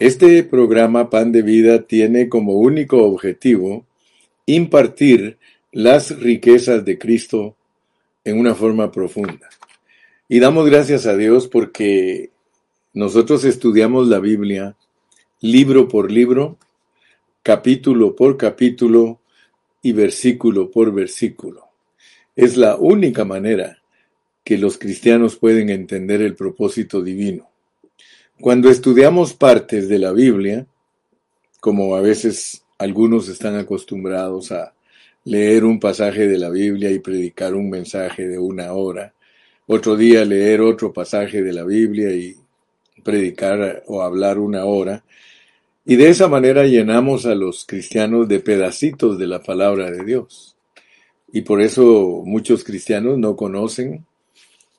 Este programa Pan de Vida tiene como único objetivo impartir las riquezas de Cristo en una forma profunda. Y damos gracias a Dios porque nosotros estudiamos la Biblia libro por libro, capítulo por capítulo y versículo por versículo. Es la única manera que los cristianos pueden entender el propósito divino. Cuando estudiamos partes de la Biblia, como a veces algunos están acostumbrados a leer un pasaje de la Biblia y predicar un mensaje de una hora, otro día leer otro pasaje de la Biblia y predicar o hablar una hora, y de esa manera llenamos a los cristianos de pedacitos de la palabra de Dios. Y por eso muchos cristianos no conocen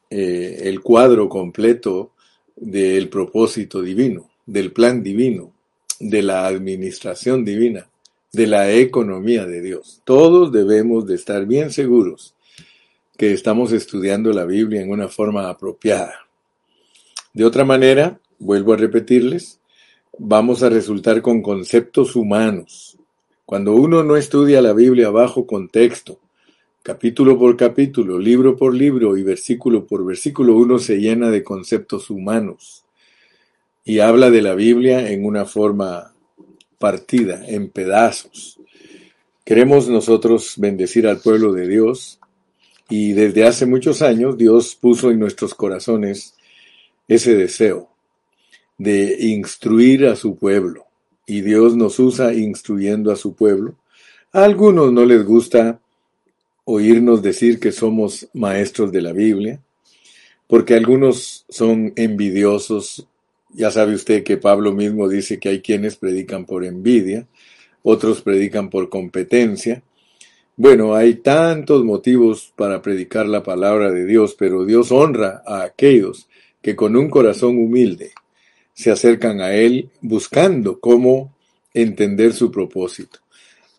eh, el cuadro completo del propósito divino, del plan divino, de la administración divina, de la economía de Dios. Todos debemos de estar bien seguros que estamos estudiando la Biblia en una forma apropiada. De otra manera, vuelvo a repetirles, vamos a resultar con conceptos humanos. Cuando uno no estudia la Biblia bajo contexto, capítulo por capítulo, libro por libro y versículo por versículo, uno se llena de conceptos humanos y habla de la Biblia en una forma partida, en pedazos. Queremos nosotros bendecir al pueblo de Dios y desde hace muchos años Dios puso en nuestros corazones ese deseo de instruir a su pueblo y Dios nos usa instruyendo a su pueblo. A algunos no les gusta oírnos decir que somos maestros de la Biblia, porque algunos son envidiosos. Ya sabe usted que Pablo mismo dice que hay quienes predican por envidia, otros predican por competencia. Bueno, hay tantos motivos para predicar la palabra de Dios, pero Dios honra a aquellos que con un corazón humilde se acercan a Él buscando cómo entender su propósito.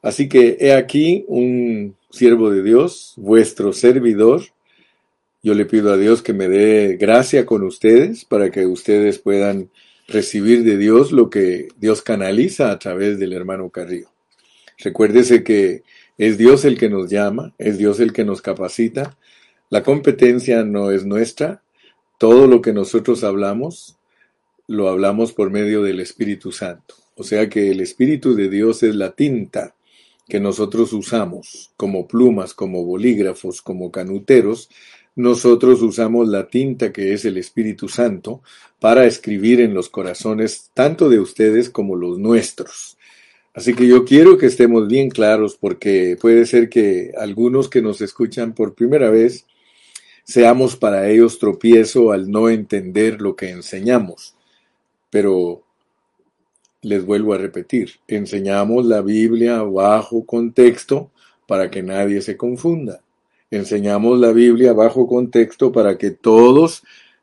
Así que he aquí un siervo de Dios, vuestro servidor. Yo le pido a Dios que me dé gracia con ustedes para que ustedes puedan recibir de Dios lo que Dios canaliza a través del hermano Carrillo. Recuérdese que es Dios el que nos llama, es Dios el que nos capacita. La competencia no es nuestra. Todo lo que nosotros hablamos, lo hablamos por medio del Espíritu Santo. O sea que el Espíritu de Dios es la tinta que nosotros usamos como plumas, como bolígrafos, como canuteros, nosotros usamos la tinta que es el Espíritu Santo para escribir en los corazones tanto de ustedes como los nuestros. Así que yo quiero que estemos bien claros porque puede ser que algunos que nos escuchan por primera vez seamos para ellos tropiezo al no entender lo que enseñamos. Pero les vuelvo a repetir, enseñamos la Biblia bajo contexto para que nadie se confunda. Enseñamos la Biblia bajo contexto para que todos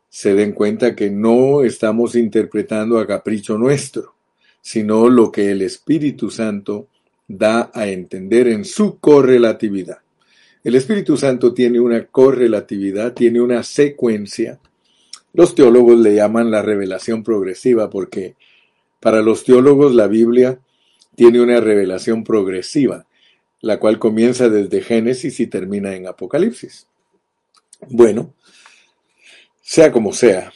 se den cuenta que no estamos interpretando a capricho nuestro, sino lo que el Espíritu Santo da a entender en su correlatividad. El Espíritu Santo tiene una correlatividad, tiene una secuencia. Los teólogos le llaman la revelación progresiva porque para los teólogos la Biblia tiene una revelación progresiva, la cual comienza desde Génesis y termina en Apocalipsis. Bueno, sea como sea,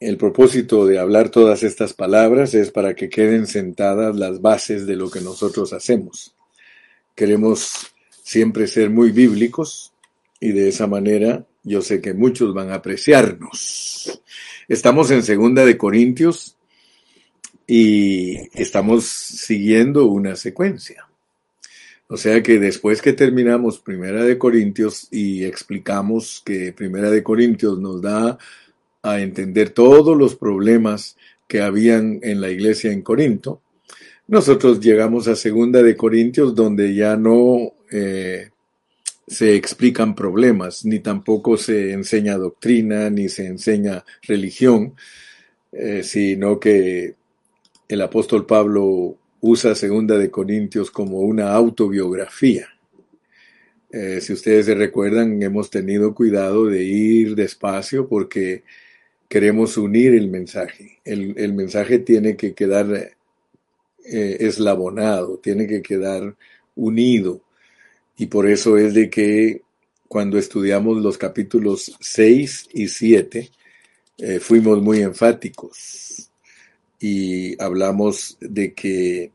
el propósito de hablar todas estas palabras es para que queden sentadas las bases de lo que nosotros hacemos. Queremos siempre ser muy bíblicos y de esa manera yo sé que muchos van a apreciarnos. Estamos en Segunda de Corintios y estamos siguiendo una secuencia. O sea que después que terminamos Primera de Corintios y explicamos que Primera de Corintios nos da a entender todos los problemas que habían en la iglesia en Corinto, nosotros llegamos a Segunda de Corintios donde ya no eh, se explican problemas, ni tampoco se enseña doctrina, ni se enseña religión, eh, sino que el apóstol Pablo usa Segunda de Corintios como una autobiografía. Eh, si ustedes se recuerdan, hemos tenido cuidado de ir despacio porque queremos unir el mensaje. El, mensaje tiene que quedar eh, eslabonado, tiene que quedar unido. Y por eso es de que cuando estudiamos los capítulos 6 y 7, eh, fuimos muy enfáticos y hablamos de que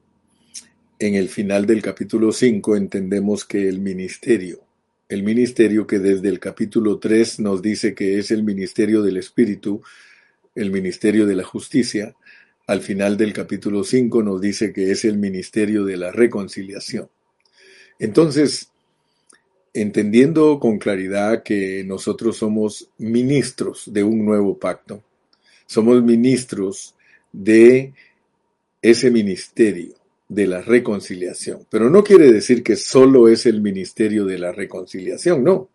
en el final del capítulo 5 entendemos que el ministerio, el ministerio que desde el capítulo 3 nos dice que es el ministerio del Espíritu, el ministerio de la justicia, al final del capítulo 5 nos dice que es el ministerio de la reconciliación. Entonces, entendiendo con claridad que nosotros somos ministros de un nuevo pacto, somos ministros de ese ministerio de la reconciliación. Pero no quiere decir que solo es el ministerio de la reconciliación, no.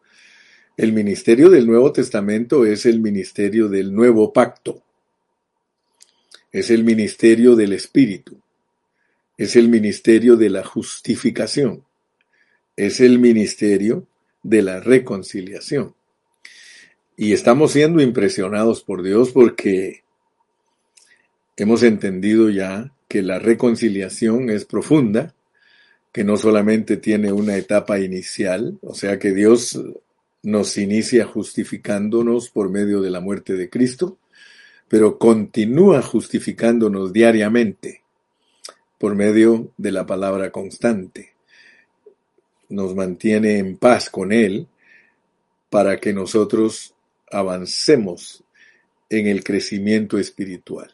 El ministerio del Nuevo Testamento es el ministerio del nuevo pacto. Es el ministerio del Espíritu. Es el ministerio de la justificación es el ministerio de la reconciliación. Y estamos siendo impresionados por Dios porque hemos entendido ya que la reconciliación es profunda, que no solamente tiene una etapa inicial, o sea que Dios nos inicia justificándonos por medio de la muerte de Cristo, pero continúa justificándonos diariamente por medio de la palabra constante nos mantiene en paz con Él para que nosotros avancemos en el crecimiento espiritual.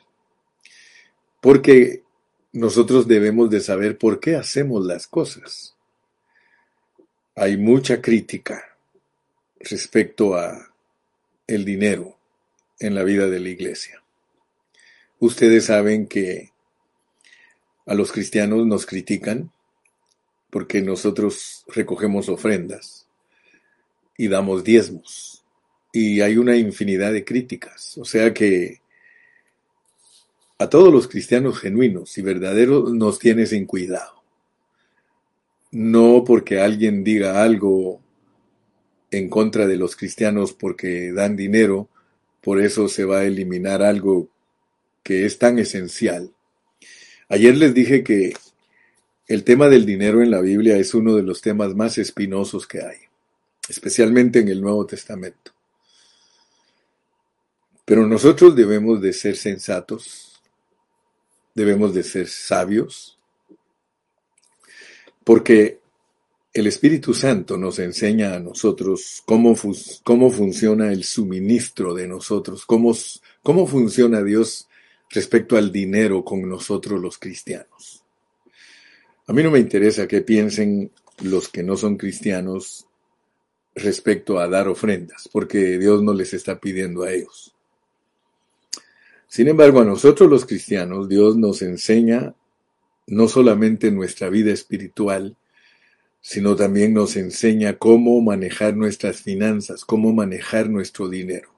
Porque nosotros debemos de saber por qué hacemos las cosas. Hay mucha crítica respecto a el dinero en la vida de la iglesia. Ustedes saben que a los cristianos nos critican porque nosotros recogemos ofrendas y damos diezmos. Y hay una infinidad de críticas. O sea que a todos los cristianos genuinos y verdaderos nos tiene sin cuidado. No porque alguien diga algo en contra de los cristianos porque dan dinero, por eso se va a eliminar algo que es tan esencial. Ayer les dije que el tema del dinero en la Biblia es uno de los temas más espinosos que hay, especialmente en el Nuevo Testamento. Pero nosotros debemos de ser sensatos, debemos de ser sabios, porque el Espíritu Santo nos enseña a nosotros cómo, cómo funciona el suministro de nosotros, cómo, cómo funciona Dios respecto al dinero con nosotros los cristianos. A mí no me interesa qué piensen los que no son cristianos respecto a dar ofrendas, porque Dios no les está pidiendo a ellos. Sin embargo, a nosotros los cristianos, Dios nos enseña no solamente nuestra vida espiritual, sino también nos enseña cómo manejar nuestras finanzas, cómo manejar nuestro dinero.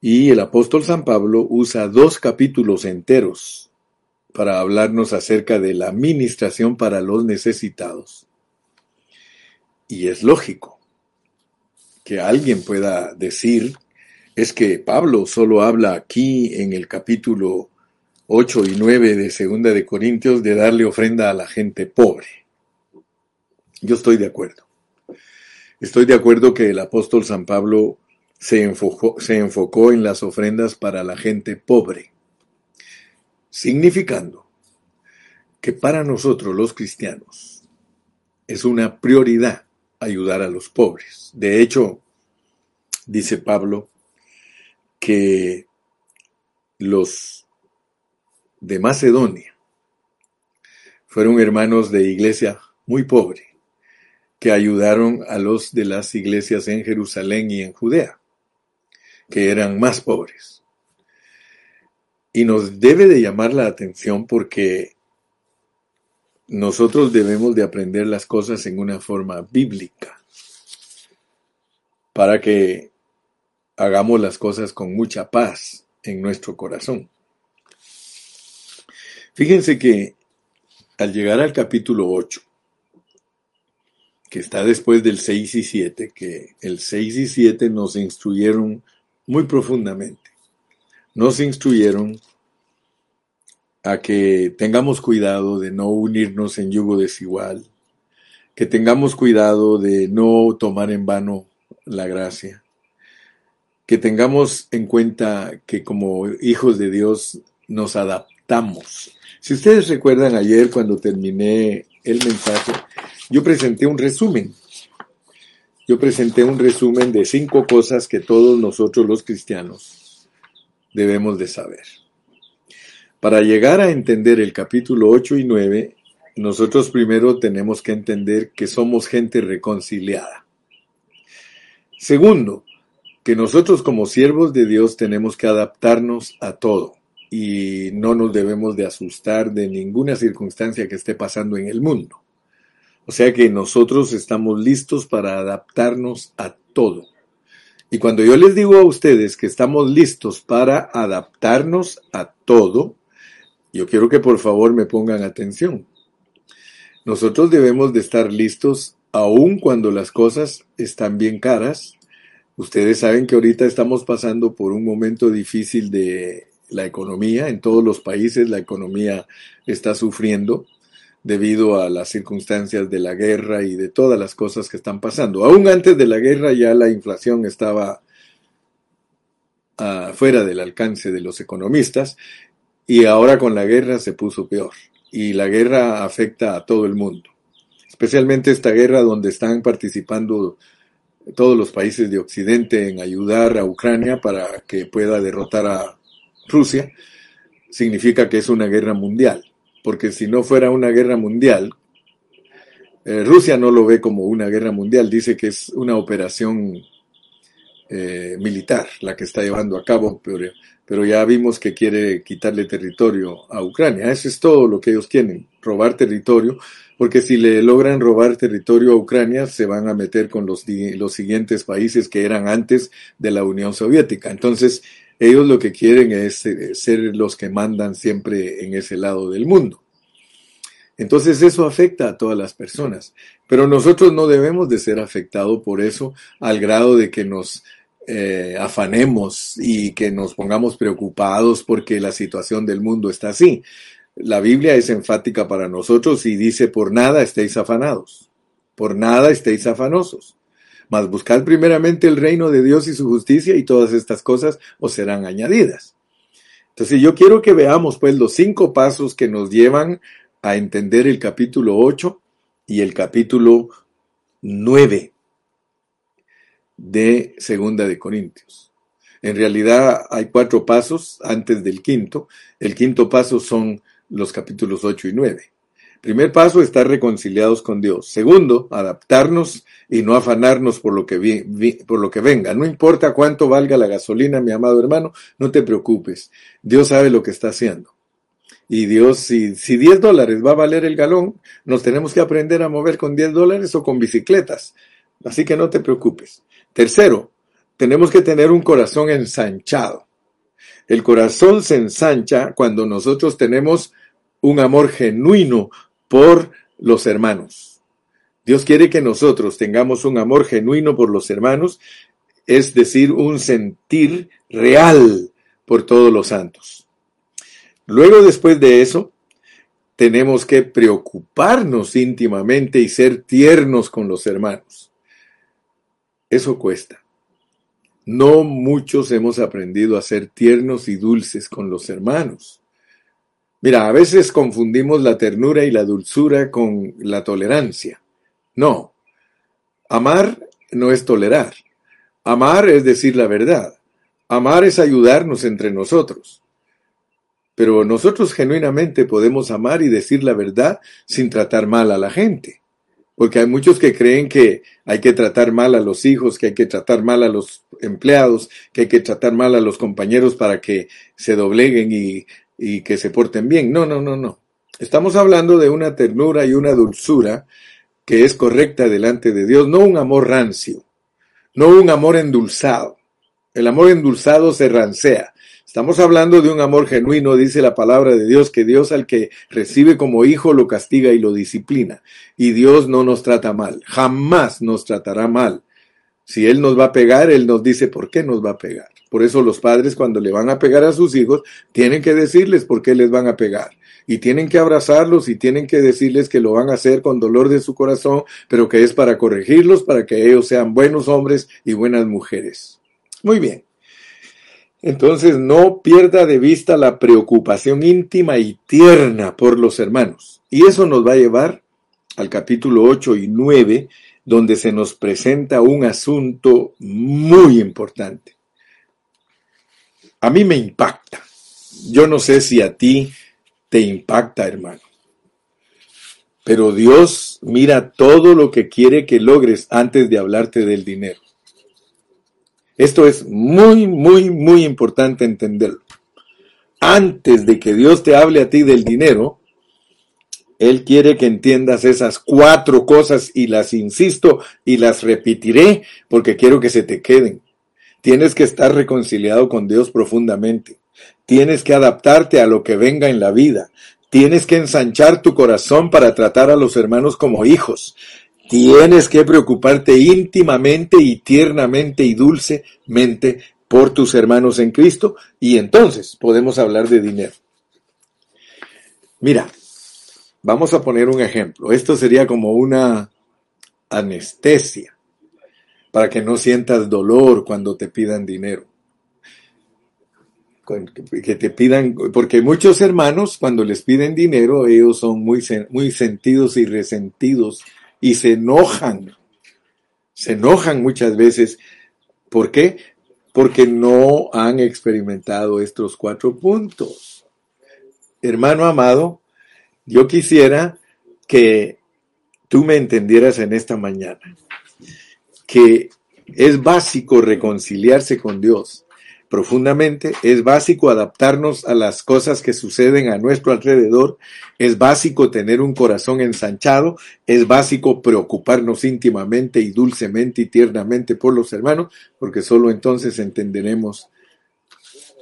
Y el apóstol San Pablo usa dos capítulos enteros para hablarnos acerca de la administración para los necesitados. Y es lógico que alguien pueda decir, es que Pablo solo habla aquí en el capítulo 8 y 9 de Segunda de Corintios de darle ofrenda a la gente pobre. Yo estoy de acuerdo. Estoy de acuerdo que el apóstol San Pablo se se enfocó en las ofrendas para la gente pobre significando que para nosotros los cristianos es una prioridad ayudar a los pobres. De hecho, dice Pablo que los de Macedonia fueron hermanos de iglesia muy pobre que ayudaron a los de las iglesias en Jerusalén y en Judea, que eran más pobres. Y nos debe de llamar la atención porque nosotros debemos de aprender las cosas en una forma bíblica para que hagamos las cosas con mucha paz en nuestro corazón. Fíjense que al llegar al capítulo 8, que está después del 6 y 7, que el 6 y 7 nos instruyeron muy profundamente. Nos instruyeron a que tengamos cuidado de no unirnos en yugo desigual, que tengamos cuidado de no tomar en vano la gracia, que tengamos en cuenta que como hijos de Dios nos adaptamos. Si ustedes recuerdan ayer cuando terminé el mensaje, yo presenté un resumen. Yo presenté un resumen de cinco cosas que todos nosotros los cristianos debemos de saber. Para llegar a entender el capítulo 8 y 9, nosotros primero tenemos que entender que somos gente reconciliada. Segundo, que nosotros como siervos de Dios tenemos que adaptarnos a todo y no nos debemos de asustar de ninguna circunstancia que esté pasando en el mundo. O sea que nosotros estamos listos para adaptarnos a todo. Y cuando yo les digo a ustedes que estamos listos para adaptarnos a todo, yo quiero que por favor me pongan atención. Nosotros debemos de estar listos aun cuando las cosas están bien caras. Ustedes saben que ahorita estamos pasando por un momento difícil de la economía. En todos los países la economía está sufriendo debido a las circunstancias de la guerra y de todas las cosas que están pasando. Aún antes de la guerra ya la inflación estaba uh, fuera del alcance de los economistas y ahora con la guerra se puso peor. Y la guerra afecta a todo el mundo. Especialmente esta guerra donde están participando todos los países de Occidente en ayudar a Ucrania para que pueda derrotar a Rusia, significa que es una guerra mundial. Porque si no fuera una guerra mundial, eh, Rusia no lo ve como una guerra mundial, dice que es una operación eh, militar la que está llevando a cabo, pero pero ya vimos que quiere quitarle territorio a Ucrania. Eso es todo lo que ellos quieren, robar territorio, porque si le logran robar territorio a Ucrania, se van a meter con los, los siguientes países que eran antes de la Unión Soviética. Entonces, ellos lo que quieren es eh, ser los que mandan siempre en ese lado del mundo. Entonces eso afecta a todas las personas, pero nosotros no debemos de ser afectados por eso al grado de que nos eh, afanemos y que nos pongamos preocupados porque la situación del mundo está así. La Biblia es enfática para nosotros y dice, por nada estéis afanados, por nada estéis afanosos, mas buscad primeramente el reino de Dios y su justicia y todas estas cosas os serán añadidas. Entonces yo quiero que veamos pues los cinco pasos que nos llevan a entender el capítulo 8 y el capítulo 9 de Segunda de Corintios. En realidad hay cuatro pasos antes del quinto. El quinto paso son los capítulos 8 y 9. Primer paso, estar reconciliados con Dios. Segundo, adaptarnos y no afanarnos por lo, que por lo que venga. No importa cuánto valga la gasolina, mi amado hermano, no te preocupes. Dios sabe lo que está haciendo. Y Dios, si, si 10 dólares va a valer el galón, nos tenemos que aprender a mover con 10 dólares o con bicicletas. Así que no te preocupes. Tercero, tenemos que tener un corazón ensanchado. El corazón se ensancha cuando nosotros tenemos un amor genuino por los hermanos. Dios quiere que nosotros tengamos un amor genuino por los hermanos, es decir, un sentir real por todos los santos. Luego, después de eso, tenemos que preocuparnos íntimamente y ser tiernos con los hermanos. Eso cuesta. No muchos hemos aprendido a ser tiernos y dulces con los hermanos. Mira, a veces confundimos la ternura y la dulzura con la tolerancia. No. Amar no es tolerar. Amar es decir la verdad. Amar es ayudarnos entre nosotros. Pero nosotros genuinamente podemos amar y decir la verdad sin tratar mal a la gente. Porque hay muchos que creen que hay que tratar mal a los hijos, que hay que tratar mal a los empleados, que hay que tratar mal a los compañeros para que se dobleguen y, y que se porten bien. No, no, no, no. Estamos hablando de una ternura y una dulzura que es correcta delante de Dios, no un amor rancio, no un amor endulzado. El amor endulzado se rancea. Estamos hablando de un amor genuino, dice la palabra de Dios, que Dios al que recibe como hijo lo castiga y lo disciplina. Y Dios no nos trata mal, jamás nos tratará mal Si Él nos va a pegar, Él nos dice por qué nos va a pegar. Por eso los padres cuando le van a pegar a sus hijos, tienen que decirles por qué les van a pegar. Y tienen que abrazarlos y tienen que decirles que lo van a hacer con dolor de su corazón, pero que es para corregirlos, para que ellos sean buenos hombres y buenas mujeres. Muy bien. Entonces no pierda de vista la preocupación íntima y tierna por los hermanos. Y eso nos va a llevar al capítulo 8 y 9, donde se nos presenta un asunto muy importante. A mí me impacta. Yo no sé si a ti te impacta, hermano. Pero Dios mira todo lo que quiere que logres antes de hablarte del dinero. Esto es muy, muy, muy importante entenderlo. Antes de que Dios te hable a ti del dinero, Él quiere que entiendas esas cuatro cosas y las insisto y las repetiré porque quiero que se te queden. Tienes que estar reconciliado con Dios profundamente. Tienes que adaptarte a lo que venga en la vida. Tienes que ensanchar tu corazón para tratar a los hermanos como hijos. Tienes que preocuparte íntimamente y tiernamente y dulcemente por tus hermanos en Cristo y entonces podemos hablar de dinero. Mira, vamos a poner un ejemplo. Esto sería como una anestesia para que no sientas dolor cuando te pidan dinero. Que te pidan, porque muchos hermanos cuando les piden dinero, ellos son muy, muy sentidos y resentidos y se enojan. Se enojan muchas veces. ¿Por qué? Porque no han experimentado estos cuatro puntos. Hermano amado, yo quisiera que tú me entendieras en esta mañana que es básico reconciliarse con Dios. Profundamente, es básico adaptarnos a las cosas que suceden a nuestro alrededor, es básico tener un corazón ensanchado, es básico preocuparnos íntimamente y dulcemente y tiernamente por los hermanos, porque solo entonces entenderemos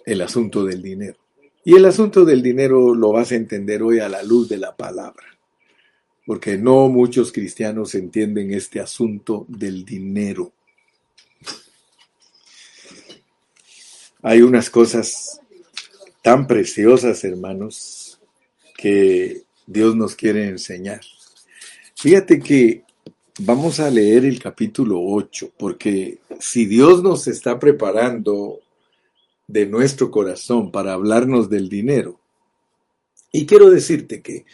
el asunto del dinero. Y el asunto del dinero lo vas a entender hoy a la luz de la palabra, porque no muchos cristianos entienden este asunto del dinero. Hay unas cosas tan preciosas, hermanos, que Dios nos quiere enseñar. Fíjate que vamos a leer el capítulo 8, porque si Dios nos está preparando de nuestro corazón para hablarnos del dinero, y quiero decirte que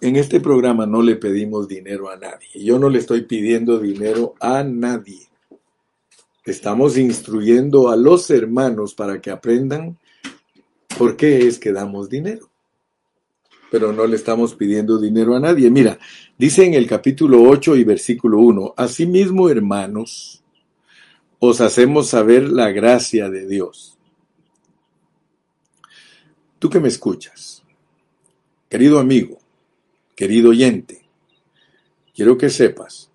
en este programa no le pedimos dinero a nadie. Yo no le estoy pidiendo dinero a nadie. Estamos instruyendo a los hermanos para que aprendan por qué es que damos dinero. Pero no le estamos pidiendo dinero a nadie. Mira, dice en el capítulo 8 y versículo 1, Asimismo, hermanos, os hacemos saber la gracia de Dios. Tú que me escuchas, querido amigo, querido oyente, quiero que sepas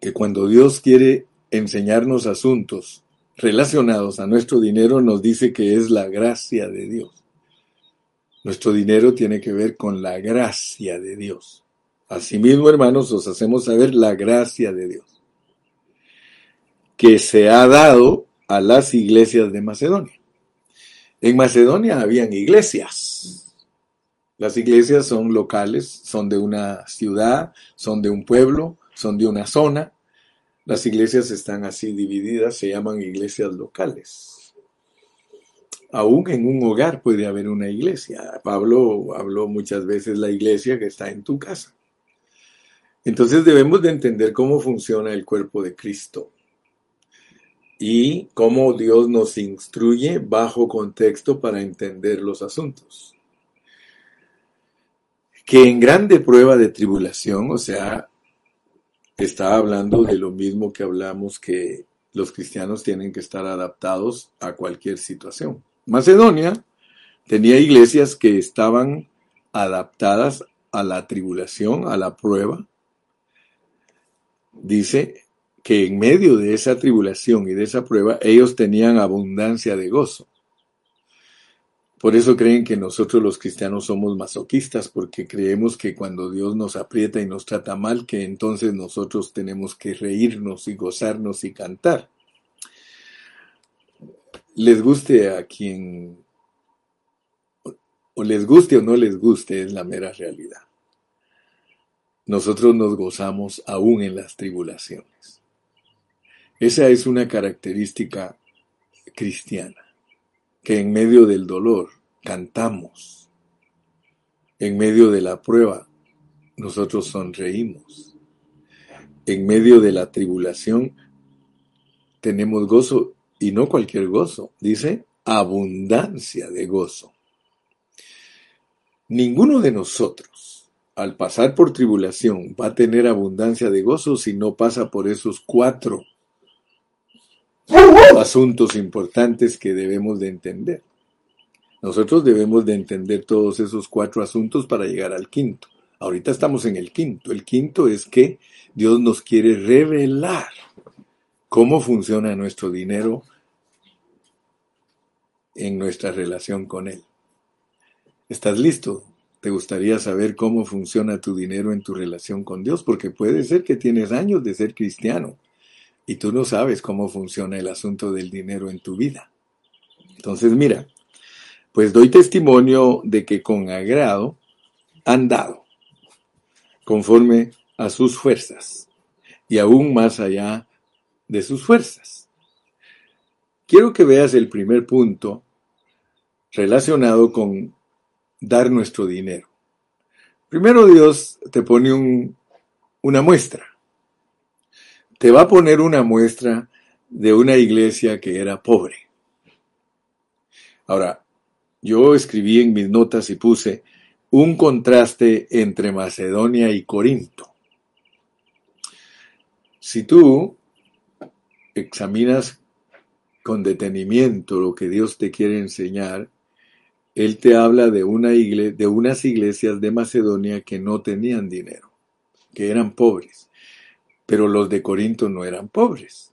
que cuando Dios quiere enseñarnos asuntos relacionados a nuestro dinero nos dice que es la gracia de Dios. Nuestro dinero tiene que ver con la gracia de Dios. Asimismo, hermanos, os hacemos saber la gracia de Dios que se ha dado a las iglesias de Macedonia. En Macedonia habían iglesias. Las iglesias son locales, son de una ciudad, son de un pueblo, son de una zona, las iglesias están así divididas, se llaman iglesias locales. Aún en un hogar puede haber una iglesia. Pablo habló muchas veces la iglesia que está en tu casa. Entonces debemos de entender cómo funciona el cuerpo de Cristo y cómo Dios nos instruye bajo contexto para entender los asuntos. Que en grande prueba de tribulación, o sea, está hablando de lo mismo que hablamos que los cristianos tienen que estar adaptados a cualquier situación. Macedonia tenía iglesias que estaban adaptadas a la tribulación, a la prueba. Dice que en medio de esa tribulación y de esa prueba ellos tenían abundancia de gozo. Por eso creen que nosotros los cristianos somos masoquistas, porque creemos que cuando Dios nos aprieta y nos trata mal, que entonces nosotros tenemos que reírnos y gozarnos y cantar. Les guste a quien, o les guste o no les guste, es la mera realidad. Nosotros nos gozamos aún en las tribulaciones. Esa es una característica cristiana que en medio del dolor cantamos, en medio de la prueba nosotros sonreímos, en medio de la tribulación tenemos gozo y no cualquier gozo, dice abundancia de gozo. Ninguno de nosotros al pasar por tribulación va a tener abundancia de gozo si no pasa por esos cuatro asuntos importantes que debemos de entender. Nosotros debemos de entender todos esos cuatro asuntos para llegar al quinto. Ahorita estamos en el quinto. El quinto es que Dios nos quiere revelar cómo funciona nuestro dinero en nuestra relación con Él. ¿Estás listo? ¿Te gustaría saber cómo funciona tu dinero en tu relación con Dios? Porque puede ser que tienes años de ser cristiano y tú no sabes cómo funciona el asunto del dinero en tu vida. Entonces, mira, pues doy testimonio de que con agrado han dado, conforme a sus fuerzas, y aún más allá de sus fuerzas. Quiero que veas el primer punto relacionado con dar nuestro dinero. Primero Dios te pone una muestra te va a poner una muestra de una iglesia que era pobre. Ahora, yo escribí en mis notas y puse un contraste entre Macedonia y Corinto. Si tú examinas con detenimiento lo que Dios te quiere enseñar, Él te habla de, una de unas iglesias de Macedonia que no tenían dinero, que eran pobres. Pero los de Corinto no eran pobres.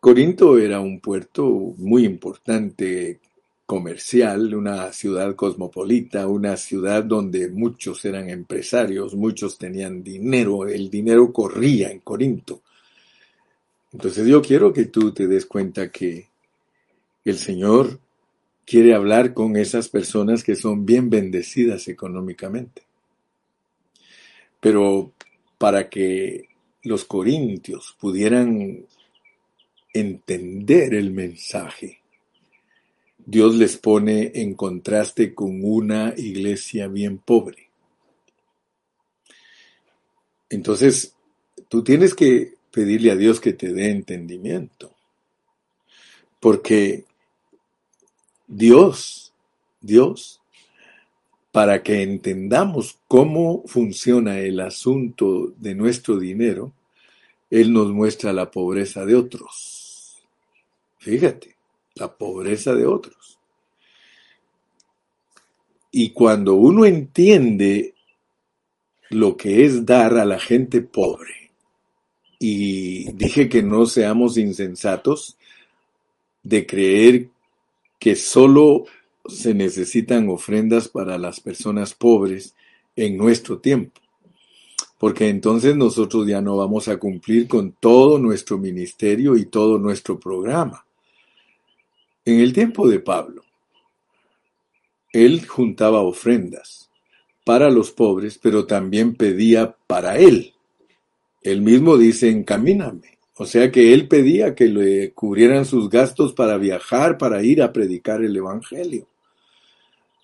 Corinto era un puerto muy importante comercial, una ciudad cosmopolita, una ciudad donde muchos eran empresarios, muchos tenían dinero, el dinero corría en Corinto. Entonces yo quiero que tú te des cuenta que el Señor quiere hablar con esas personas que son bien bendecidas económicamente. Pero para que los corintios pudieran entender el mensaje, Dios les pone en contraste con una iglesia bien pobre. Entonces, tú tienes que pedirle a Dios que te dé entendimiento, porque Dios, Dios para que entendamos cómo funciona el asunto de nuestro dinero, Él nos muestra la pobreza de otros. Fíjate, la pobreza de otros. Y cuando uno entiende lo que es dar a la gente pobre, y dije que no seamos insensatos de creer que solo se necesitan ofrendas para las personas pobres en nuestro tiempo, porque entonces nosotros ya no vamos a cumplir con todo nuestro ministerio y todo nuestro programa. En el tiempo de Pablo, él juntaba ofrendas para los pobres, pero también pedía para él. Él mismo dice, encamíname. O sea que él pedía que le cubrieran sus gastos para viajar, para ir a predicar el Evangelio.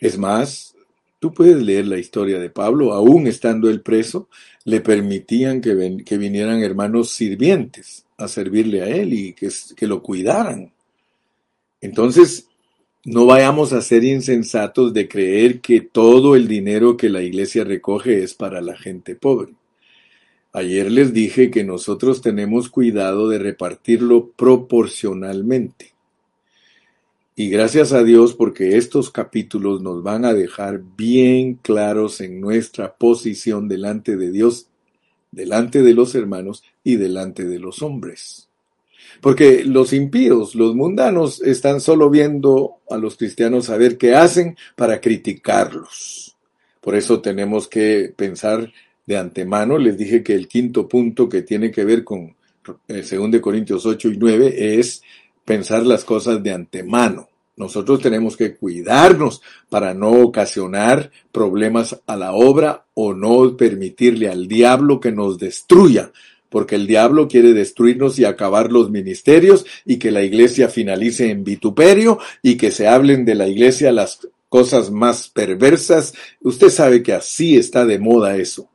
Es más, tú puedes leer la historia de Pablo, aún estando él preso, le permitían que, vinieran hermanos sirvientes a servirle a él y que, que lo cuidaran. Entonces, no vayamos a ser insensatos de creer que todo el dinero que la iglesia recoge es para la gente pobre. Ayer les dije que nosotros tenemos cuidado de repartirlo proporcionalmente. Y gracias a Dios porque estos capítulos nos van a dejar bien claros en nuestra posición delante de Dios, delante de los hermanos y delante de los hombres. Porque los impíos, los mundanos, están solo viendo a los cristianos a ver qué hacen para criticarlos. Por eso tenemos que pensar de antemano. Les dije que el quinto punto que tiene que ver con el eh, 2 Corintios 8 y 9 es pensar las cosas de antemano. Nosotros tenemos que cuidarnos para no ocasionar problemas a la obra o no permitirle al diablo que nos destruya, porque el diablo quiere destruirnos y acabar los ministerios y que la iglesia finalice en vituperio y que se hablen de la iglesia las cosas más perversas. Usted sabe que así está de moda eso,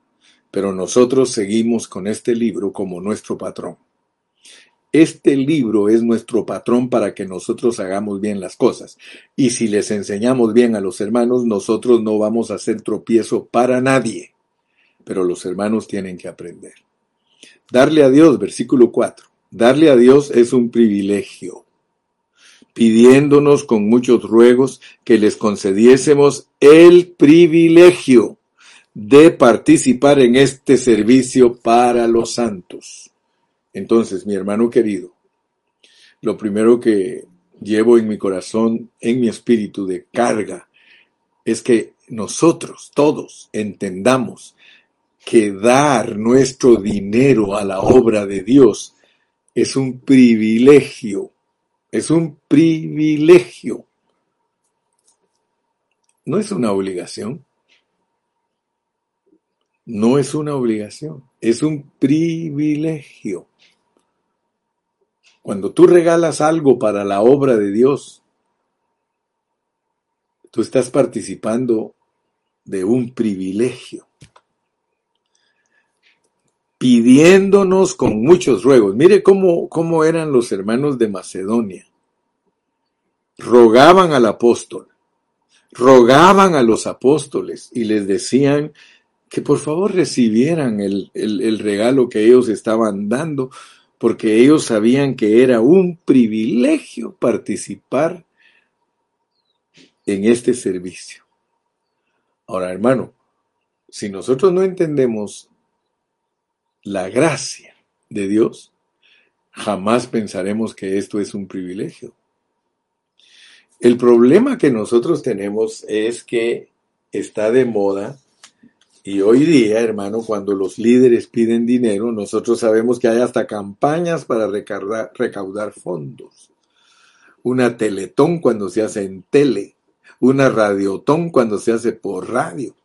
pero nosotros seguimos con este libro como nuestro patrón. Este libro es nuestro patrón para que nosotros hagamos bien las cosas. Y si les enseñamos bien a los hermanos, nosotros no vamos a hacer tropiezo para nadie. Pero los hermanos tienen que aprender. Darle a Dios, versículo 4. Darle a Dios es un privilegio, pidiéndonos con muchos ruegos que les concediésemos el privilegio de participar en este servicio para los santos. Entonces, mi hermano querido, lo primero que llevo en mi corazón, en mi espíritu de carga, es que nosotros todos entendamos que dar nuestro dinero a la obra de Dios es un privilegio, es un privilegio. No es una obligación. No es una obligación, es un privilegio. Cuando tú regalas algo para la obra de Dios, tú estás participando de un privilegio, pidiéndonos con muchos ruegos. Mire cómo, cómo eran los hermanos de Macedonia. Rogaban al apóstol, rogaban a los apóstoles y les decían que por favor recibieran el, el regalo que ellos estaban dando, porque ellos sabían que era un privilegio participar en este servicio. Ahora, hermano, si nosotros no entendemos la gracia de Dios, jamás pensaremos que esto es un privilegio. El problema que nosotros tenemos es que está de moda y hoy día, hermano, cuando los líderes piden dinero, nosotros sabemos que hay hasta campañas para recaudar, fondos. Una teletón cuando se hace en tele, una radiotón cuando se hace por radio.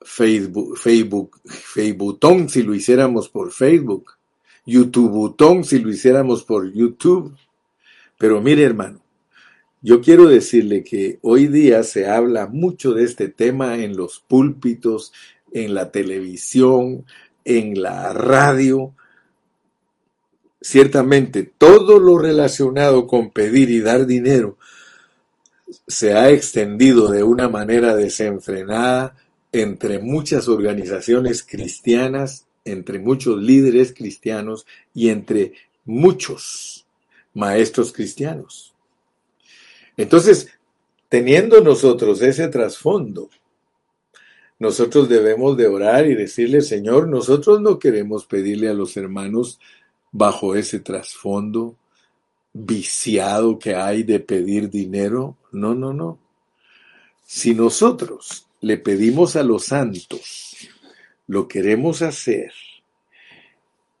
Facebook, Facebook, Facebookton si lo hiciéramos por Facebook, YouTubetón si lo hiciéramos por YouTube. Pero mire, hermano, yo quiero decirle que hoy día se habla mucho de este tema en los púlpitos, en la televisión, en la radio. Ciertamente, todo lo relacionado con pedir y dar dinero se ha extendido de una manera desenfrenada entre muchas organizaciones cristianas, entre muchos líderes cristianos y entre muchos maestros cristianos. Entonces, teniendo nosotros ese trasfondo, nosotros debemos de orar y decirle, Señor, nosotros no queremos pedirle a los hermanos bajo ese trasfondo viciado que hay de pedir dinero. No, no, no. Si nosotros le pedimos a los santos, lo queremos hacer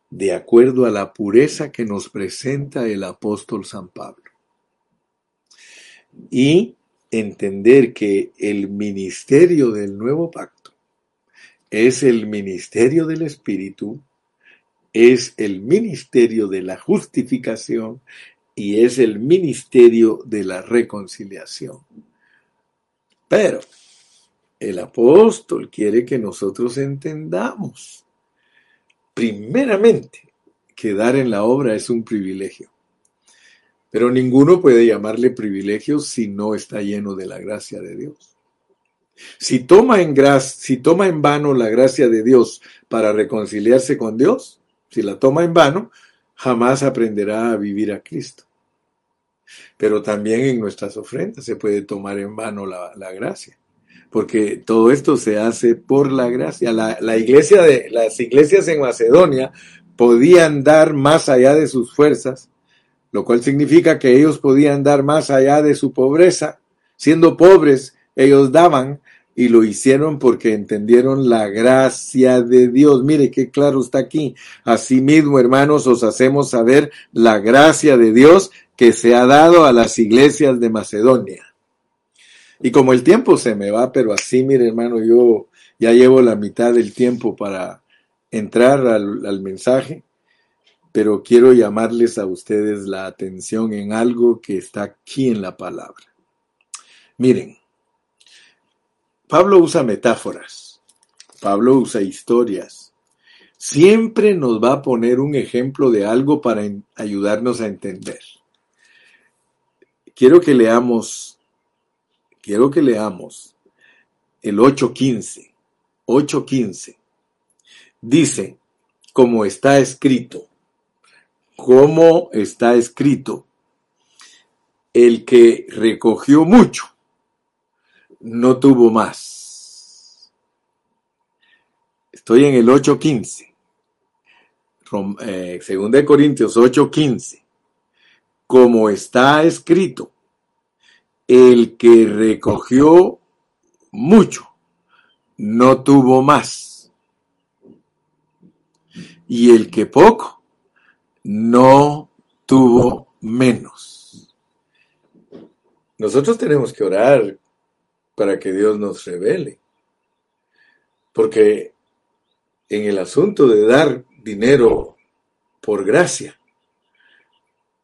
de acuerdo a la pureza que nos presenta el apóstol San Pablo y entender que el ministerio del nuevo pacto es el ministerio del Espíritu, es el ministerio de la justificación y es el ministerio de la reconciliación. Pero el apóstol quiere que nosotros entendamos, primeramente, que dar en la obra es un privilegio. Pero ninguno puede llamarle privilegio si no está lleno de la gracia de Dios. Si toma en si toma en vano la gracia de Dios para reconciliarse con Dios, si la toma en vano, jamás aprenderá a vivir a Cristo. Pero también en nuestras ofrendas se puede tomar en vano la, gracia, porque todo esto se hace por la gracia. La, iglesia de las iglesias en Macedonia podían dar más allá de sus fuerzas, lo cual significa que ellos podían dar más allá de su pobreza. Siendo pobres, ellos daban y lo hicieron porque entendieron la gracia de Dios. Mire qué claro está aquí. Asimismo, hermanos, os hacemos saber la gracia de Dios que se ha dado a las iglesias de Macedonia. Y como el tiempo se me va, pero así, mire hermano, yo ya llevo la mitad del tiempo para entrar al, mensaje, pero quiero llamarles a ustedes la atención en algo que está aquí en la palabra. Miren, Pablo usa metáforas, Pablo usa historias. Siempre nos va a poner un ejemplo de algo para ayudarnos a entender. Quiero que leamos, quiero que leamos el 8.15. 8.15. Dice, como está escrito, como está escrito, el que recogió mucho no tuvo más. Estoy en el 8.15. Eh, según de Corintios 8:15, como está escrito, el que recogió mucho, no tuvo más. Y el que poco, no tuvo menos. Nosotros tenemos que orar para que Dios nos revele. Porque en el asunto de dar dinero por gracia,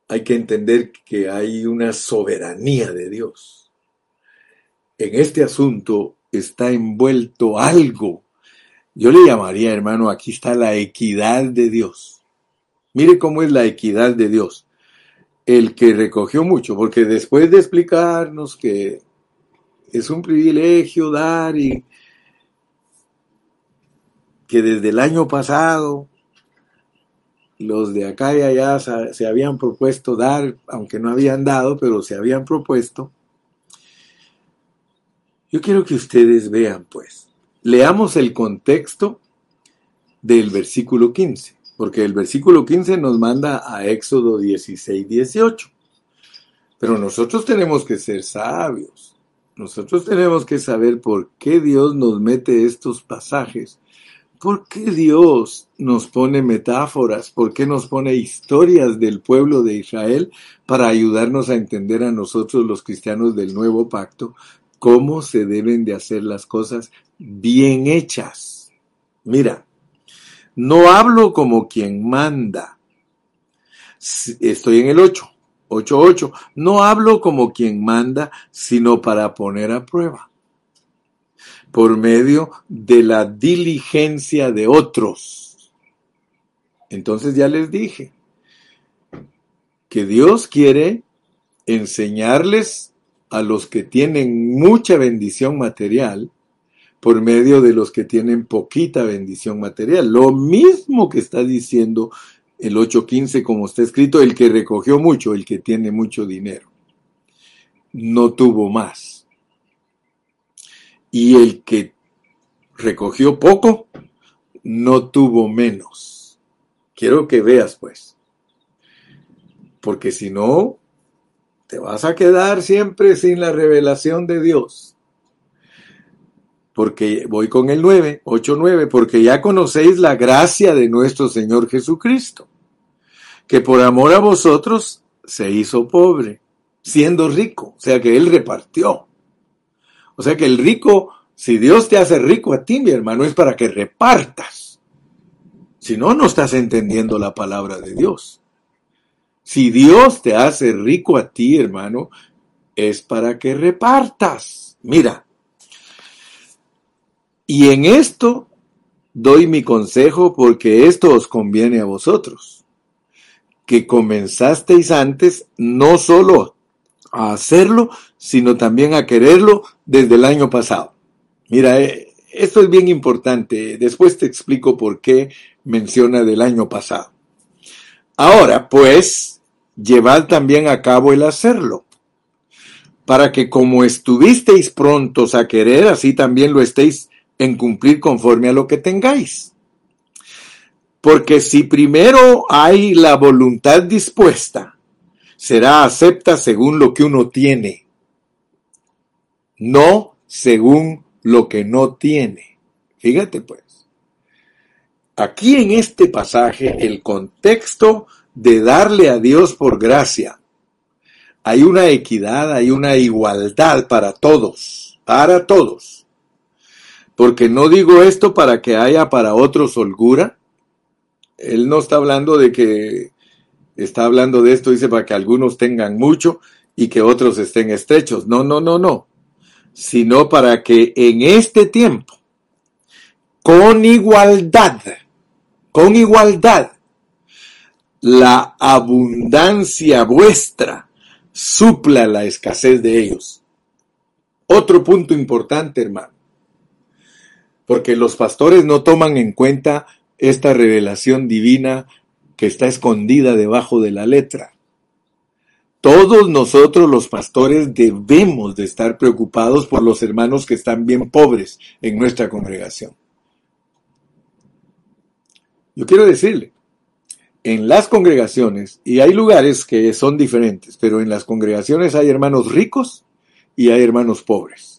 hay que entender que hay una soberanía de Dios. En este asunto está envuelto algo. Yo le llamaría, hermano, aquí está la equidad de Dios. Mire cómo es la equidad de Dios. El que recogió mucho, porque después de explicarnos que es un privilegio dar y que desde el año pasado los de acá y allá se habían propuesto dar, aunque no habían dado, pero se habían propuesto. Yo quiero que ustedes vean, pues, leamos el contexto del versículo 15, porque el versículo 15 nos manda a Éxodo 16, 18. Pero nosotros tenemos que ser sabios. Nosotros tenemos que saber por qué Dios nos mete estos pasajes, por qué Dios nos pone metáforas, por qué nos pone historias del pueblo de Israel para ayudarnos a entender a nosotros los cristianos del nuevo pacto cómo se deben de hacer las cosas bien hechas. Mira, no hablo como quien manda. Estoy en el 8. 8.8. No hablo como quien manda, sino para poner a prueba, por medio de la diligencia de otros. Entonces ya les dije que Dios quiere enseñarles a los que tienen mucha bendición material por medio de los que tienen poquita bendición material. Lo mismo que está diciendo el 8.15 como está escrito, el que recogió mucho, el que tiene mucho dinero, no tuvo más. Y el que recogió poco, no tuvo menos. Quiero que veas pues, porque si no, te vas a quedar siempre sin la revelación de Dios. Porque voy con el 9, 8, 9, porque ya conocéis la gracia de nuestro Señor Jesucristo que por amor a vosotros se hizo pobre, siendo rico, o sea que él repartió. O sea que el rico, si Dios te hace rico a ti, mi hermano, es para que repartas. Si no, no estás entendiendo la palabra de Dios. Si Dios te hace rico a ti, hermano, es para que repartas. Mira. Y en esto doy mi consejo porque esto os conviene a vosotros que comenzasteis antes no solo a hacerlo, sino también a quererlo desde el año pasado. Mira, eh, esto es bien importante. Después te explico por qué menciona del año pasado. Ahora, pues, llevad también a cabo el hacerlo, para que como estuvisteis prontos a querer, así también lo estéis en cumplir conforme a lo que tengáis. Porque si primero hay la voluntad dispuesta, será acepta según lo que uno tiene, no según lo que no tiene. Fíjate pues. Aquí en este pasaje el contexto de darle a Dios por gracia. Hay una equidad, hay una igualdad para todos, para todos. Porque no digo esto para que haya para otros holgura. Él no está hablando de que, está hablando de esto, dice, para que algunos tengan mucho y que otros estén estrechos. No, no, no, no. Sino para que en este tiempo, con igualdad, con igualdad, la abundancia vuestra supla la escasez de ellos. Otro punto importante, hermano, porque los pastores no toman en cuenta esta revelación divina que está escondida debajo de la letra. Todos nosotros los pastores debemos de estar preocupados por los hermanos que están bien pobres en nuestra congregación. Yo quiero decirle, en las congregaciones, y hay lugares que son diferentes, pero en las congregaciones hay hermanos ricos y hay hermanos pobres.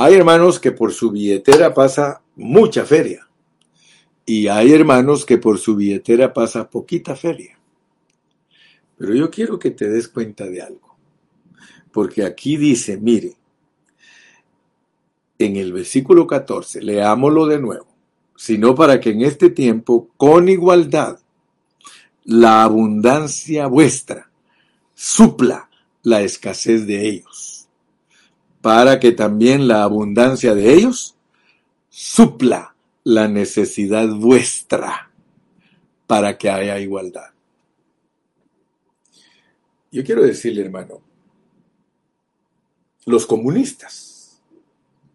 Hay hermanos que por su billetera pasa mucha feria y hay hermanos que por su billetera pasa poquita feria. Pero yo quiero que te des cuenta de algo, porque aquí dice, mire, en el versículo 14, leámoslo de nuevo sino para que en este tiempo, con igualdad, la abundancia vuestra supla la escasez de ellos, para que también la abundancia de ellos supla la necesidad vuestra, para que haya igualdad. Yo quiero decirle, hermano, los comunistas,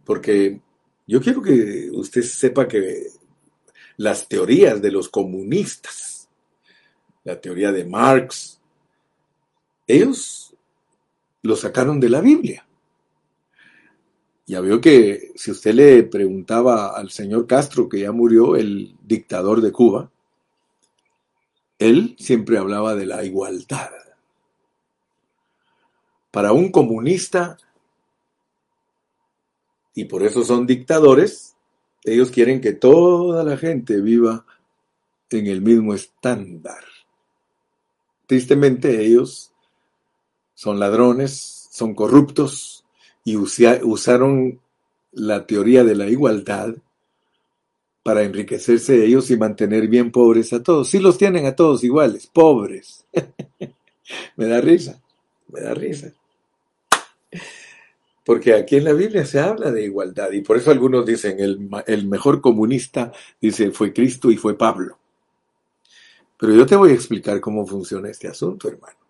porque yo quiero que usted sepa que las teorías de los comunistas, la teoría de Marx, ellos lo sacaron de la Biblia. Ya veo que si usted le preguntaba al señor Castro, que ya murió, el dictador de Cuba, él siempre hablaba de la igualdad. Para un comunista, y por eso son dictadores, ellos quieren que toda la gente viva en el mismo estándar. Tristemente ellos son ladrones, son corruptos y usaron la teoría de la igualdad para enriquecerse ellos y mantener bien pobres a todos. Sí los tienen a todos iguales, pobres. me da risa, me da risa. Porque aquí en la Biblia se habla de igualdad y por eso algunos dicen el, el mejor comunista, dice, fue Cristo y fue Pablo. Pero yo te voy a explicar cómo funciona este asunto, hermano.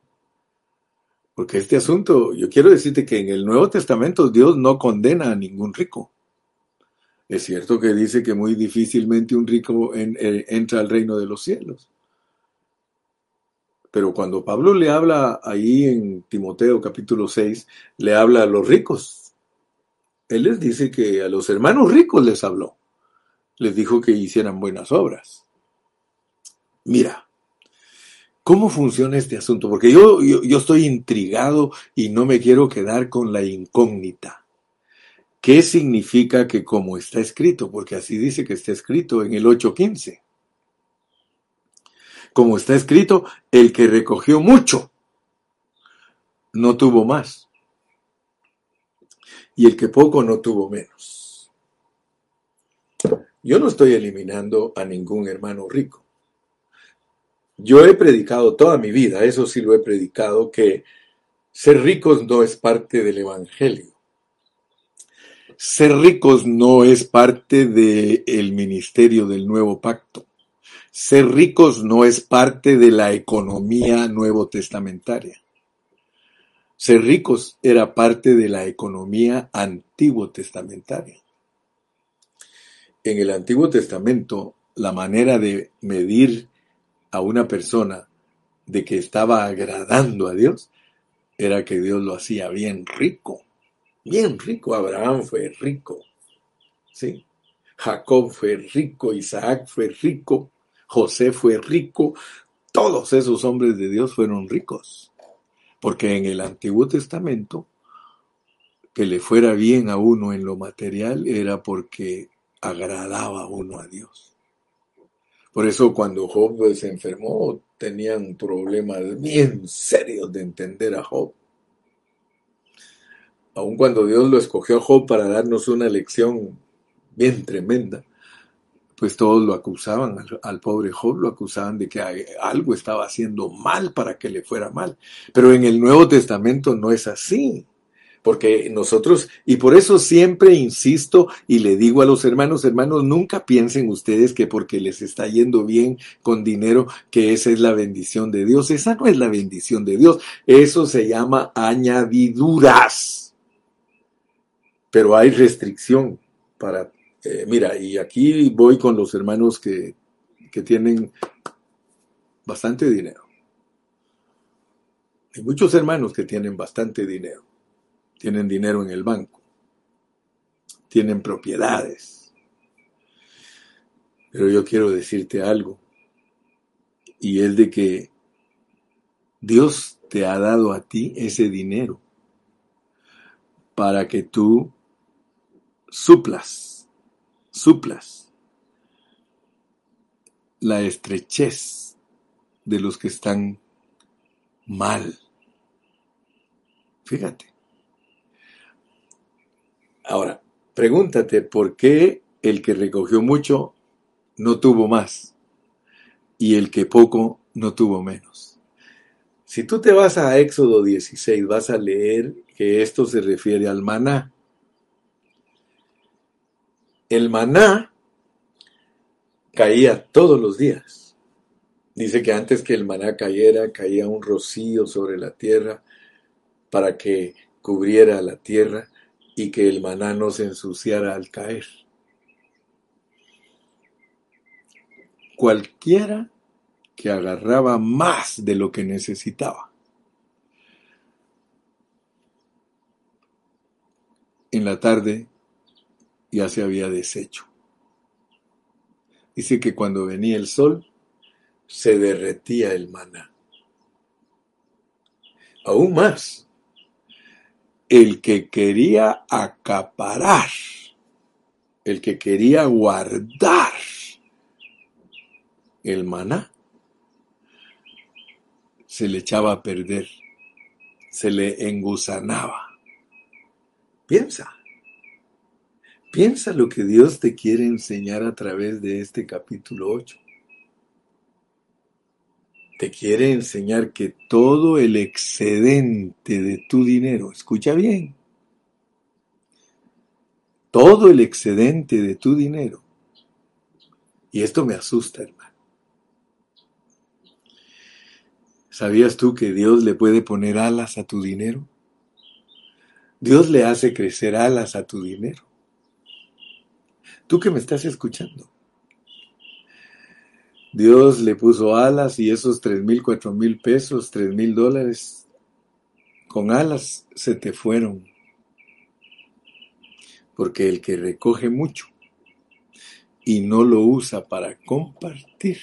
Porque este asunto, yo quiero decirte que en el Nuevo Testamento Dios no condena a ningún rico. Es cierto que dice que muy difícilmente un rico eh, entra al reino de los cielos. Pero cuando Pablo le habla ahí en Timoteo capítulo 6, le habla a los ricos. Él les dice que a los hermanos ricos les habló. Les dijo que hicieran buenas obras. Mira, ¿cómo funciona este asunto? Porque yo, yo, estoy intrigado y no me quiero quedar con la incógnita. ¿Qué significa que como está escrito? Porque así dice que está escrito en el 8.15 como está escrito, el que recogió mucho no tuvo más. Y el que poco no tuvo menos. Yo no estoy eliminando a ningún hermano rico. Yo he predicado toda mi vida, eso sí lo he predicado, que ser ricos no es parte del Evangelio. Ser ricos no es parte del ministerio del nuevo pacto. Ser ricos no es parte de la economía nuevo testamentaria. Ser ricos era parte de la economía antiguo testamentaria. En el Antiguo Testamento, la manera de medir a una persona de que estaba agradando a Dios era que Dios lo hacía bien rico. Bien rico. Abraham fue rico. ¿Sí? Jacob fue rico, Isaac fue rico, José fue rico, todos esos hombres de Dios fueron ricos. Porque en el Antiguo Testamento, que le fuera bien a uno en lo material era porque agradaba uno a Dios. Por eso cuando Job se enfermó, tenían problemas bien serios de entender a Job. Aun cuando Dios lo escogió a Job para darnos una lección bien tremenda, pues todos lo acusaban, al, pobre Job lo acusaban de que algo estaba haciendo mal para que le fuera mal. Pero en el Nuevo Testamento no es así. Porque nosotros, y por eso siempre insisto y le digo a los hermanos, hermanos, nunca piensen ustedes que porque les está yendo bien con dinero, que esa es la bendición de Dios. Esa no es la bendición de Dios. Eso se llama añadiduras. Pero hay restricción para, eh, mira, y aquí voy con los hermanos que, que tienen bastante dinero. Hay muchos hermanos que tienen bastante dinero tienen dinero en el banco, tienen propiedades. Pero yo quiero decirte algo, y es de que Dios te ha dado a ti ese dinero para que tú suplas, suplas la estrechez de los que están mal. Fíjate. Ahora, pregúntate por qué el que recogió mucho no tuvo más y el que poco no tuvo menos. Si tú te vas a Éxodo 16, vas a leer que esto se refiere al maná. El maná caía todos los días. Dice que antes que el maná cayera, caía un rocío sobre la tierra para que cubriera la tierra y que el maná no se ensuciara al caer. Cualquiera que agarraba más de lo que necesitaba. En la tarde ya se había deshecho. Dice que cuando venía el sol se derretía el maná. Aún más, el que quería acaparar, el que quería guardar el maná, se le echaba a perder, se le engusanaba. Piensa, piensa lo que Dios te quiere enseñar a través de este capítulo 8 te quiere enseñar que todo el excedente de tu dinero, escucha bien, todo el excedente de tu dinero, y esto me asusta, hermano. ¿Sabías tú que Dios le puede poner alas a tu dinero? Dios le hace crecer alas a tu dinero. Tú que me estás escuchando. Dios le puso alas y esos tres mil, cuatro mil pesos, tres mil dólares con alas se te fueron. Porque el que recoge mucho y no lo usa para compartir,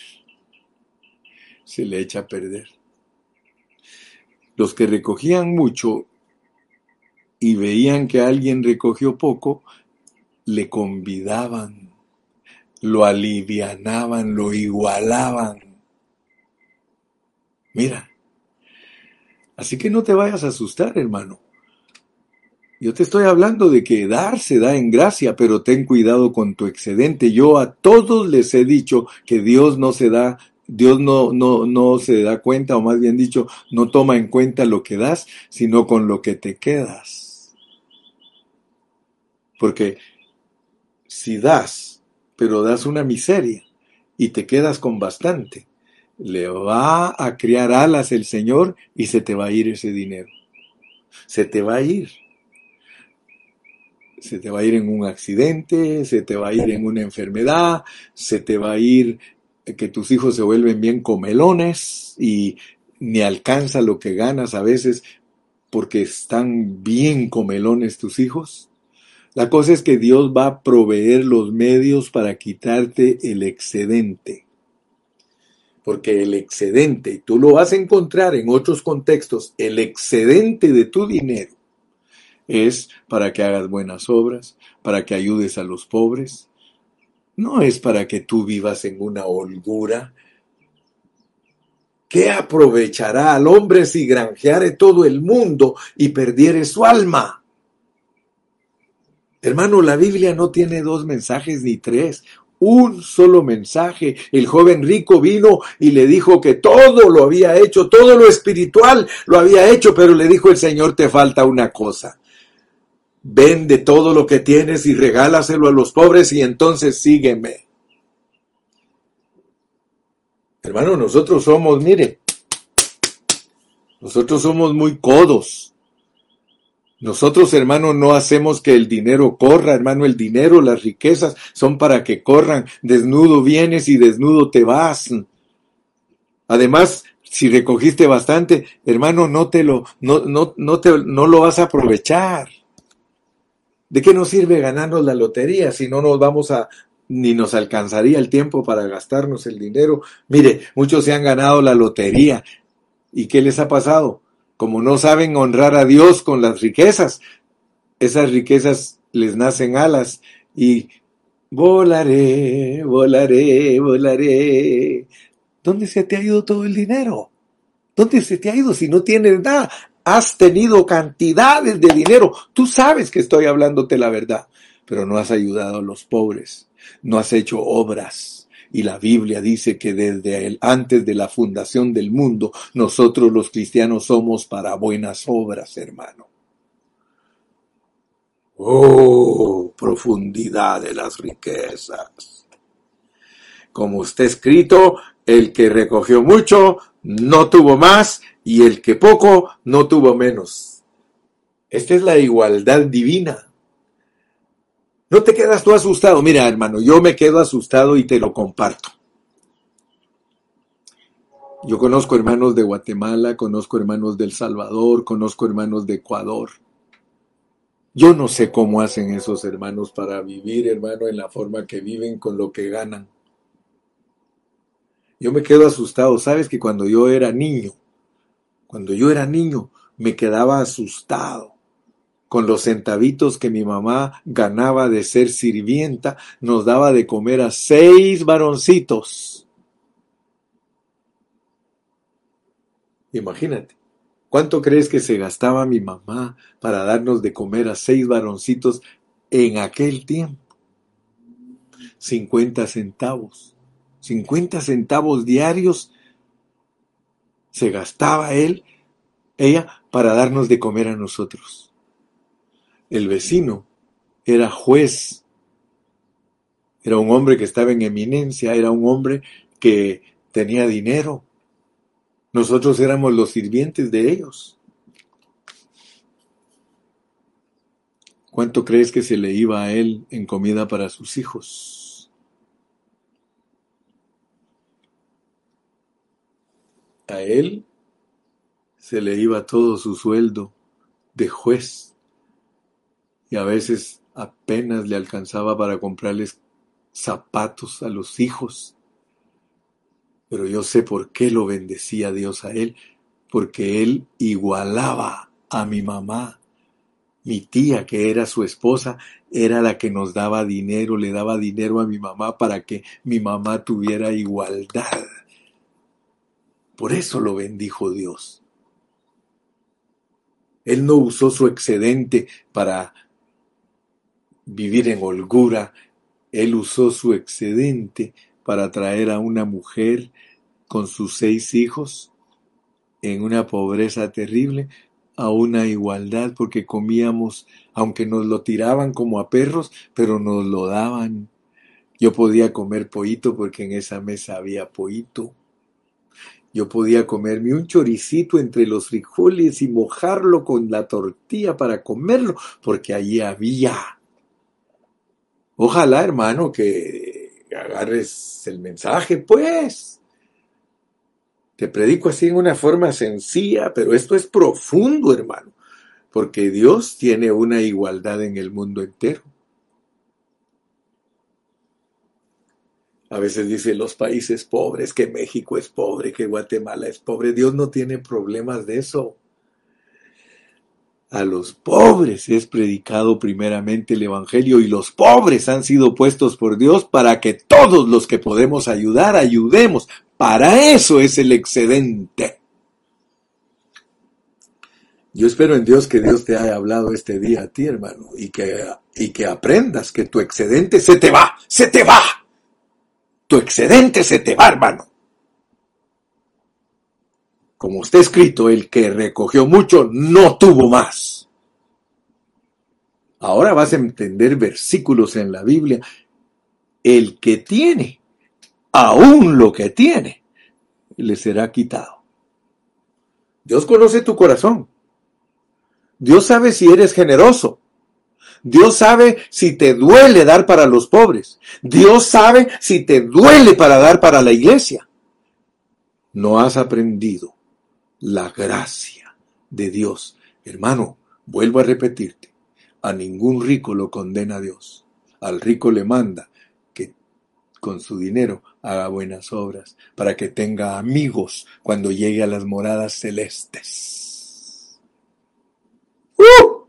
se le echa a perder. Los que recogían mucho y veían que alguien recogió poco, le convidaban lo alivianaban, lo igualaban. Mira, así que no te vayas a asustar, hermano. Yo te estoy hablando de que dar se da en gracia, pero ten cuidado con tu excedente. Yo a todos les he dicho que Dios no se da, Dios no, no, no se da cuenta, o más bien dicho, no toma en cuenta lo que das, sino con lo que te quedas. Porque si das pero das una miseria y te quedas con bastante. Le va a criar alas el Señor y se te va a ir ese dinero. Se te va a ir. Se te va a ir en un accidente, se te va a ir en una enfermedad, se te va a ir que tus hijos se vuelven bien comelones y ni alcanza lo que ganas a veces porque están bien comelones tus hijos La cosa es que Dios va a proveer los medios para quitarte el excedente. Porque el excedente, tú lo vas a encontrar en otros contextos, el excedente de tu dinero es para que hagas buenas obras, para que ayudes a los pobres. No es para que tú vivas en una holgura. ¿Qué aprovechará al hombre si granjeare todo el mundo y perdiere su alma? Hermano, la Biblia no tiene dos mensajes ni tres, un solo mensaje. El joven rico vino y le dijo que todo lo había hecho, todo lo espiritual lo había hecho, pero le dijo el Señor, te falta una cosa. Vende todo lo que tienes y regálaselo a los pobres y entonces sígueme. Hermano, nosotros somos, mire, nosotros somos muy codos. Nosotros, hermano, no hacemos que el dinero corra, hermano, el dinero, las riquezas son para que corran. Desnudo vienes y desnudo te vas. Además, si recogiste bastante, hermano, no te lo, no, no, no te, no lo vas a aprovechar. ¿De qué nos sirve ganarnos la lotería si no nos vamos a, ni nos alcanzaría el tiempo para gastarnos el dinero? Mire, muchos se han ganado la lotería. ¿Y qué les ha pasado? Como no saben honrar a Dios con las riquezas, esas riquezas les nacen alas y volaré, volaré, volaré. ¿Dónde se te ha ido todo el dinero? ¿Dónde se te ha ido si no tienes nada? Has tenido cantidades de dinero. Tú sabes que estoy hablándote la verdad, pero no has ayudado a los pobres, no has hecho obras y la Biblia dice que desde el, antes de la fundación del mundo, nosotros los cristianos somos para buenas obras, hermano. Oh, profundidad de las riquezas. Como está escrito, el que recogió mucho no tuvo más y el que poco no tuvo menos. Esta es la igualdad divina. No te quedas tú asustado. Mira, hermano, yo me quedo asustado y te lo comparto. Yo conozco hermanos de Guatemala, conozco hermanos del Salvador, conozco hermanos de Ecuador. Yo no sé cómo hacen esos hermanos para vivir, hermano, en la forma que viven con lo que ganan. Yo me quedo asustado. Sabes que cuando yo era niño, cuando yo era niño, me quedaba asustado con los centavitos que mi mamá ganaba de ser sirvienta, nos daba de comer a seis varoncitos. Imagínate, ¿cuánto crees que se gastaba mi mamá para darnos de comer a seis varoncitos en aquel tiempo? 50 centavos. 50 centavos diarios se gastaba él, ella, para darnos de comer a nosotros. El vecino era juez, era un hombre que estaba en eminencia, era un hombre que tenía dinero. Nosotros éramos los sirvientes de ellos. ¿Cuánto crees que se le iba a él en comida para sus hijos? A él se le iba todo su sueldo de juez y a veces apenas le alcanzaba para comprarles zapatos a los hijos. Pero yo sé por qué lo bendecía Dios a él, porque él igualaba a mi mamá. Mi tía, que era su esposa, era la que nos daba dinero, le daba dinero a mi mamá para que mi mamá tuviera igualdad. Por eso lo bendijo Dios. Él no usó su excedente para vivir en holgura, él usó su excedente para traer a una mujer con sus seis hijos en una pobreza terrible a una igualdad porque comíamos, aunque nos lo tiraban como a perros, pero nos lo daban. Yo podía comer pollito porque en esa mesa había pollito. Yo podía comerme un choricito entre los frijoles y mojarlo con la tortilla para comerlo porque allí había. Ojalá, hermano, que agarres el mensaje, pues. Te predico así en una forma sencilla, pero esto es profundo, hermano. porque Dios tiene una igualdad en el mundo entero. A veces dice los países pobres, que México es pobre, que Guatemala es pobre. Dios no tiene problemas de eso. A los pobres es predicado primeramente el Evangelio y los pobres han sido puestos por Dios para que todos los que podemos ayudar, ayudemos. Para eso es el excedente. Yo espero en Dios que Dios te haya hablado este día a ti, hermano, y que, y que aprendas que tu excedente se te va, se te va. Tu excedente se te va, hermano. Como está escrito, el que recogió mucho no tuvo más. Ahora vas a entender versículos en la Biblia. El que tiene, aún lo que tiene, le será quitado. Dios conoce tu corazón. Dios sabe si eres generoso. Dios sabe si te duele dar para los pobres. Dios sabe si te duele para dar para la iglesia. No has aprendido la gracia de Dios. Hermano, vuelvo a repetirte, a ningún rico lo condena Dios. Al rico le manda que con su dinero haga buenas obras para que tenga amigos cuando llegue a las moradas celestes. ¡Uh!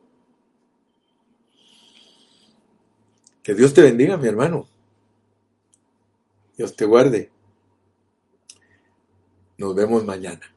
Que Dios te bendiga, mi hermano. Dios te guarde. Nos vemos mañana.